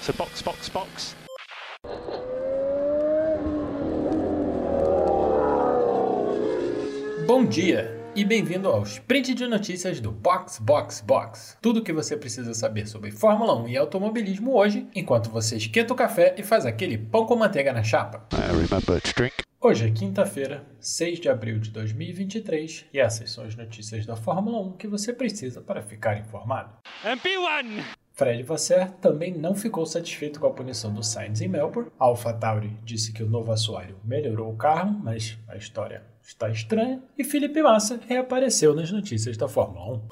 So box, box, box. Bom dia e bem-vindo ao sprint de notícias do Box Box Box. Tudo o que você precisa saber sobre Fórmula 1 e automobilismo hoje, enquanto você esquenta o café e faz aquele pão com manteiga na chapa. Hoje é quinta-feira, 6 de abril de 2023, e essas são as notícias da Fórmula 1 que você precisa para ficar informado. MP1! Fred Vasseur também não ficou satisfeito com a punição do Sainz em Melbourne. AlphaTauri disse que o novo assoalho melhorou o carro, mas a história está estranha. E Felipe Massa reapareceu nas notícias da Fórmula 1.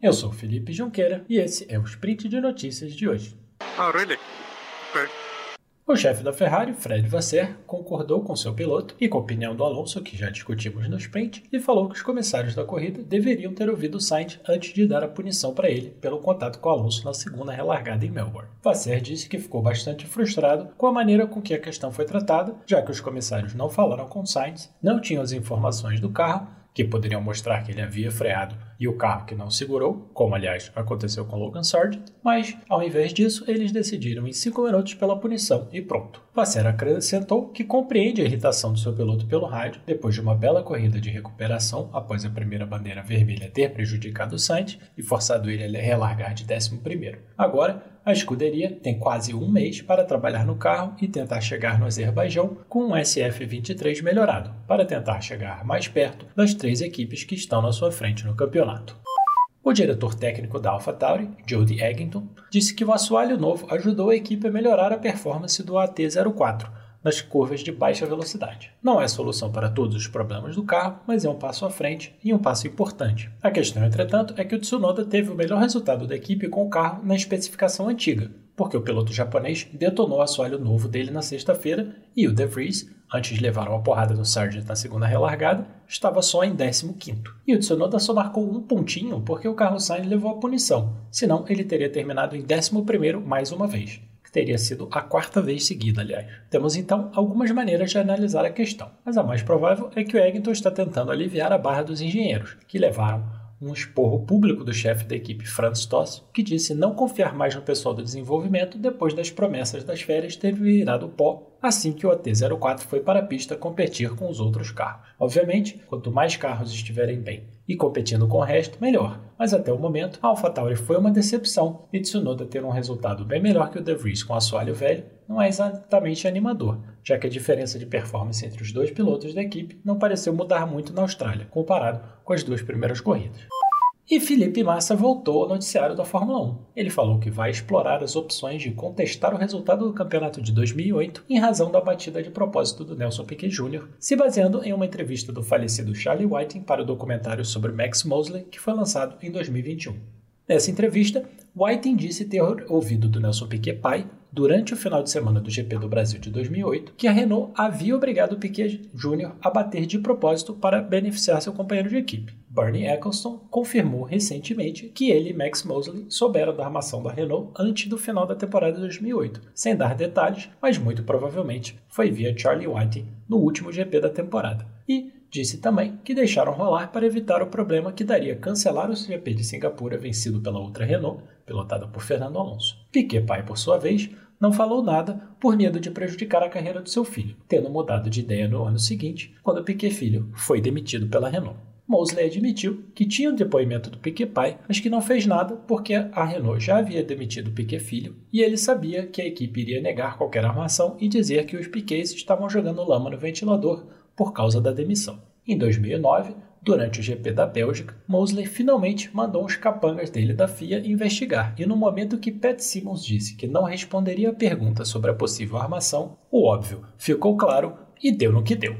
Eu sou Felipe Junqueira e esse é o Sprint de Notícias de hoje. Oh, really? O chefe da Ferrari, Fred Vasseur, concordou com seu piloto e com a opinião do Alonso, que já discutimos no sprint, e falou que os comissários da corrida deveriam ter ouvido o Sainz antes de dar a punição para ele pelo contato com o Alonso na segunda relargada em Melbourne. Vasseur disse que ficou bastante frustrado com a maneira com que a questão foi tratada, já que os comissários não falaram com Sainz, não tinham as informações do carro que poderiam mostrar que ele havia freado e o carro que não segurou, como aliás aconteceu com Logan Sargent, mas ao invés disso eles decidiram em 5 minutos pela punição e pronto. Vasseur acrescentou que compreende a irritação do seu piloto pelo rádio depois de uma bela corrida de recuperação após a primeira bandeira vermelha ter prejudicado o Sainz e forçado ele a relargar de 11 primeiro. Agora, a escuderia tem quase um mês para trabalhar no carro e tentar chegar no Azerbaijão com um SF-23 melhorado, para tentar chegar mais perto das três equipes que estão na sua frente no campeonato. O diretor técnico da AlphaTauri, Jody Eggington, disse que o assoalho novo ajudou a equipe a melhorar a performance do AT04 nas curvas de baixa velocidade. Não é solução para todos os problemas do carro, mas é um passo à frente e um passo importante. A questão, entretanto, é que o Tsunoda teve o melhor resultado da equipe com o carro na especificação antiga, porque o piloto japonês detonou o assoalho novo dele na sexta-feira e o De Vries, antes de levar uma porrada do Sargent na segunda relargada, estava só em 15º. E o Tsunoda só marcou um pontinho porque o carro Sainz levou a punição, senão ele teria terminado em 11º mais uma vez teria sido a quarta vez seguida, aliás. Temos então algumas maneiras de analisar a questão, mas a mais provável é que o Eggington está tentando aliviar a barra dos engenheiros, que levaram um esporro público do chefe da equipe Franz Toss, que disse não confiar mais no pessoal do desenvolvimento depois das promessas das férias ter virado pó assim que o AT04 foi para a pista competir com os outros carros. Obviamente, quanto mais carros estiverem bem e competindo com o resto, melhor. Mas até o momento, a AlphaTauri foi uma decepção e Tsunoda ter um resultado bem melhor que o De Vries com assoalho velho não é exatamente animador, já que a diferença de performance entre os dois pilotos da equipe não pareceu mudar muito na Austrália, comparado com as duas primeiras corridas. E Felipe Massa voltou ao noticiário da Fórmula 1. Ele falou que vai explorar as opções de contestar o resultado do campeonato de 2008 em razão da batida de propósito do Nelson Piquet Jr., se baseando em uma entrevista do falecido Charlie Whiting para o documentário sobre Max Mosley, que foi lançado em 2021. Nessa entrevista, Whiting disse ter ouvido do Nelson Piquet pai, durante o final de semana do GP do Brasil de 2008, que a Renault havia obrigado Piquet Jr. a bater de propósito para beneficiar seu companheiro de equipe. Bernie Eccleston confirmou recentemente que ele e Max Mosley souberam da armação da Renault antes do final da temporada de 2008, sem dar detalhes, mas muito provavelmente foi via Charlie Whiting no último GP da temporada. E Disse também que deixaram rolar para evitar o problema que daria cancelar o GP de Singapura vencido pela outra Renault, pilotada por Fernando Alonso. Piquet pai, por sua vez, não falou nada por medo de prejudicar a carreira do seu filho, tendo mudado de ideia no ano seguinte, quando Piquet filho foi demitido pela Renault. Mosley admitiu que tinha o depoimento do Piquet pai, mas que não fez nada porque a Renault já havia demitido Piquet filho e ele sabia que a equipe iria negar qualquer armação e dizer que os Piquets estavam jogando lama no ventilador por causa da demissão. Em 2009, durante o GP da Bélgica, Mosley finalmente mandou os capangas dele da FIA investigar, e no momento que Pat Simmons disse que não responderia a pergunta sobre a possível armação, o óbvio ficou claro e deu no que deu.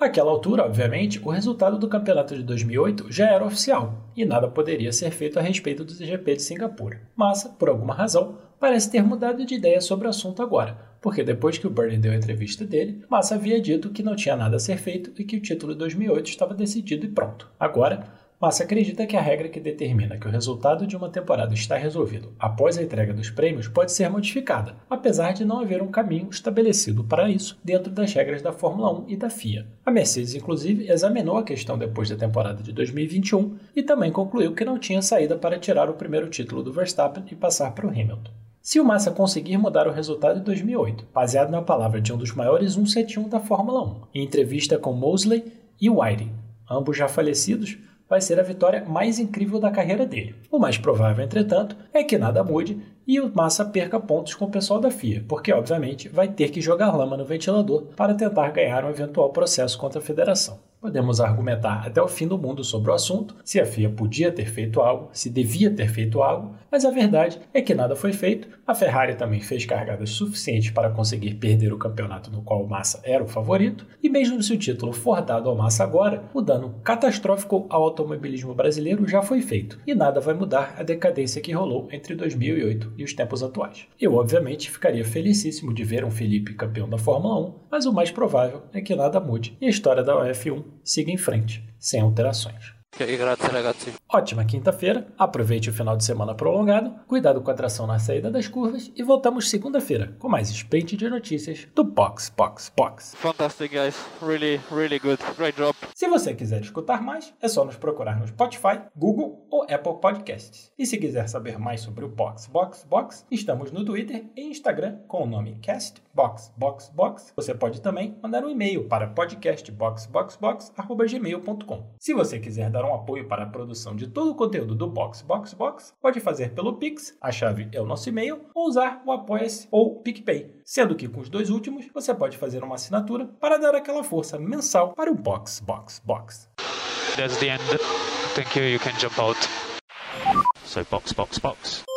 Naquela altura, obviamente, o resultado do campeonato de 2008 já era oficial e nada poderia ser feito a respeito do GP de Singapura. Massa, por alguma razão, parece ter mudado de ideia sobre o assunto agora, porque depois que o Bernie deu a entrevista dele, Massa havia dito que não tinha nada a ser feito e que o título de 2008 estava decidido e pronto. Agora, Massa acredita que a regra que determina que o resultado de uma temporada está resolvido após a entrega dos prêmios pode ser modificada, apesar de não haver um caminho estabelecido para isso dentro das regras da Fórmula 1 e da FIA. A Mercedes, inclusive, examinou a questão depois da temporada de 2021 e também concluiu que não tinha saída para tirar o primeiro título do Verstappen e passar para o Hamilton. Se o Massa conseguir mudar o resultado em 2008, baseado na palavra de um dos maiores 171 da Fórmula 1, em entrevista com Mosley e Whiting, ambos já falecidos, vai ser a vitória mais incrível da carreira dele. O mais provável, entretanto, é que nada mude e o Massa perca pontos com o pessoal da FIA, porque obviamente vai ter que jogar lama no ventilador para tentar ganhar um eventual processo contra a federação. Podemos argumentar até o fim do mundo sobre o assunto, se a FIA podia ter feito algo, se devia ter feito algo, mas a verdade é que nada foi feito. A Ferrari também fez cargadas suficientes para conseguir perder o campeonato no qual o Massa era o favorito, e mesmo se o título for dado ao Massa agora, o dano catastrófico ao automobilismo brasileiro já foi feito, e nada vai mudar a decadência que rolou entre 2008 e os tempos atuais. Eu, obviamente, ficaria felicíssimo de ver um Felipe campeão da Fórmula 1, mas o mais provável é que nada mude e a história da F1 siga em frente, sem alterações. Grazie ragazzi. Ótima quinta-feira, aproveite o final de semana prolongado, cuidado com a tração na saída das curvas e voltamos segunda-feira com mais sprint de notícias do Box Box Box. Fantastic guys. Really, really good. Great job. Se você quiser escutar mais, é só nos procurar no Spotify, Google ou Apple Podcasts. E se quiser saber mais sobre o Box Box Box, estamos no Twitter e Instagram com o nome Cast Box Box Box. Você pode também mandar um e-mail para podcastboxboxbox@gmail.com. Se você quiser dar um apoio para a produção de todo o conteúdo do Box Box Box, pode fazer pelo Pix, a chave é o nosso e-mail, ou usar o Apoia-se ou PicPay. Sendo que com os dois últimos, você pode fazer uma assinatura para dar aquela força mensal para o Box Box Box. That's the end. Thank you. You can jump out. So box, box, box.